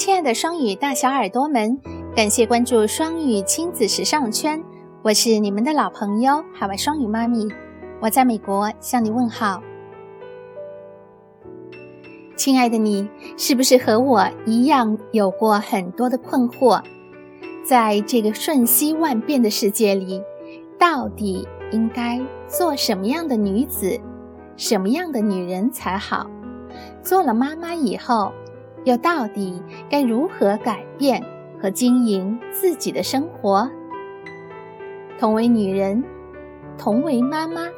亲爱的双语大小耳朵们，感谢关注双语亲子时尚圈，我是你们的老朋友海外双语妈咪，我在美国向你问好。亲爱的你，是不是和我一样有过很多的困惑？在这个瞬息万变的世界里，到底应该做什么样的女子，什么样的女人才好？做了妈妈以后，又到底该如何改变和经营自己的生活？同为女人，同为妈妈，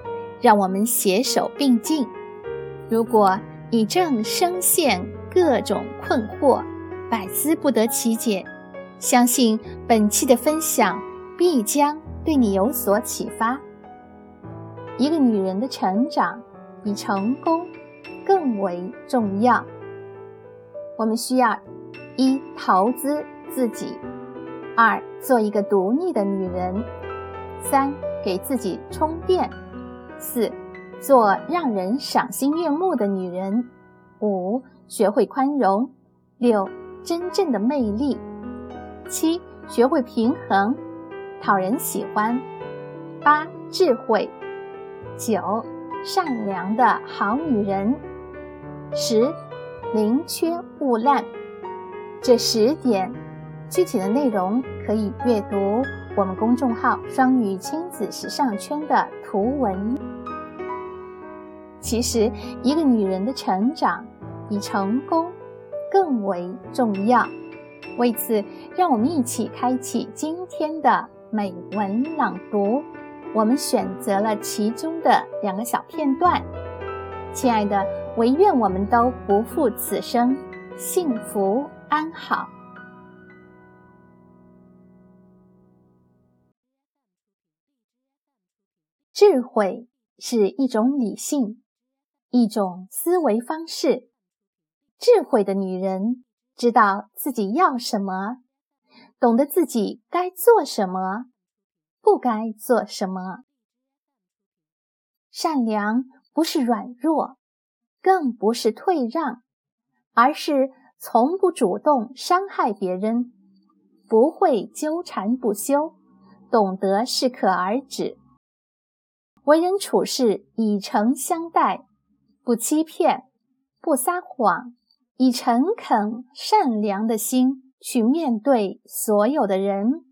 让我们携手并进。如果你正深陷各种困惑，百思不得其解。相信本期的分享必将对你有所启发。一个女人的成长比成功更为重要。我们需要：一、投资自己；二、做一个独立的女人；三、给自己充电；四。做让人赏心悦目的女人。五、学会宽容。六、真正的魅力。七、学会平衡，讨人喜欢。八、智慧。九、善良的好女人。十、宁缺毋滥。这十点具体的内容可以阅读我们公众号“双语亲子时尚圈”的图文。其实，一个女人的成长比成功更为重要。为此，让我们一起开启今天的美文朗读。我们选择了其中的两个小片段。亲爱的，唯愿我们都不负此生，幸福安好。智慧是一种理性。一种思维方式，智慧的女人知道自己要什么，懂得自己该做什么，不该做什么。善良不是软弱，更不是退让，而是从不主动伤害别人，不会纠缠不休，懂得适可而止，为人处事以诚相待。不欺骗，不撒谎，以诚恳、善良的心去面对所有的人。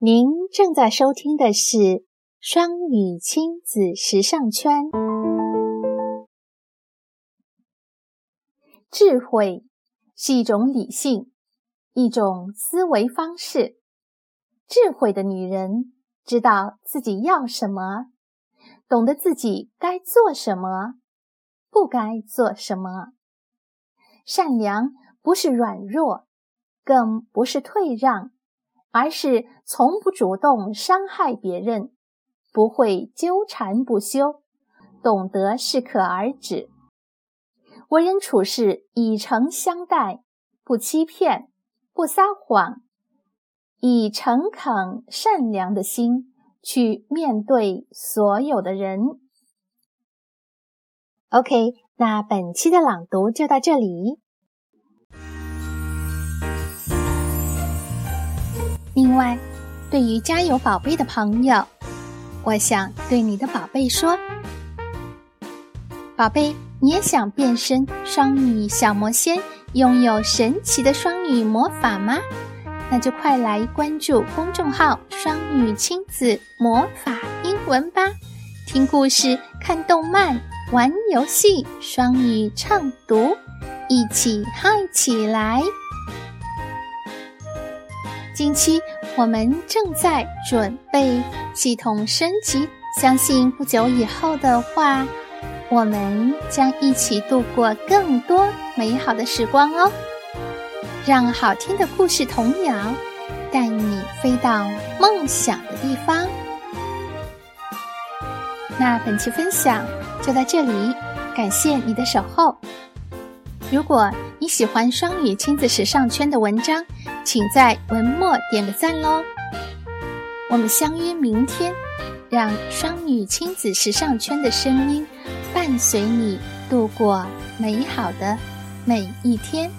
您正在收听的是双语亲子时尚圈。智慧是一种理性，一种思维方式。智慧的女人知道自己要什么。懂得自己该做什么，不该做什么。善良不是软弱，更不是退让，而是从不主动伤害别人，不会纠缠不休，懂得适可而止。为人处事以诚相待，不欺骗，不撒谎，以诚恳善良的心。去面对所有的人。OK，那本期的朗读就到这里。另外，对于家有宝贝的朋友，我想对你的宝贝说：“宝贝，你也想变身双语小魔仙，拥有神奇的双语魔法吗？”那就快来关注公众号“双语亲子魔法英文”吧，听故事、看动漫、玩游戏，双语畅读，一起嗨起来！近期我们正在准备系统升级，相信不久以后的话，我们将一起度过更多美好的时光哦。让好听的故事童谣带你飞到梦想的地方。那本期分享就到这里，感谢你的守候。如果你喜欢双语亲子时尚圈的文章，请在文末点个赞喽。我们相约明天，让双女亲子时尚圈的声音伴随你度过美好的每一天。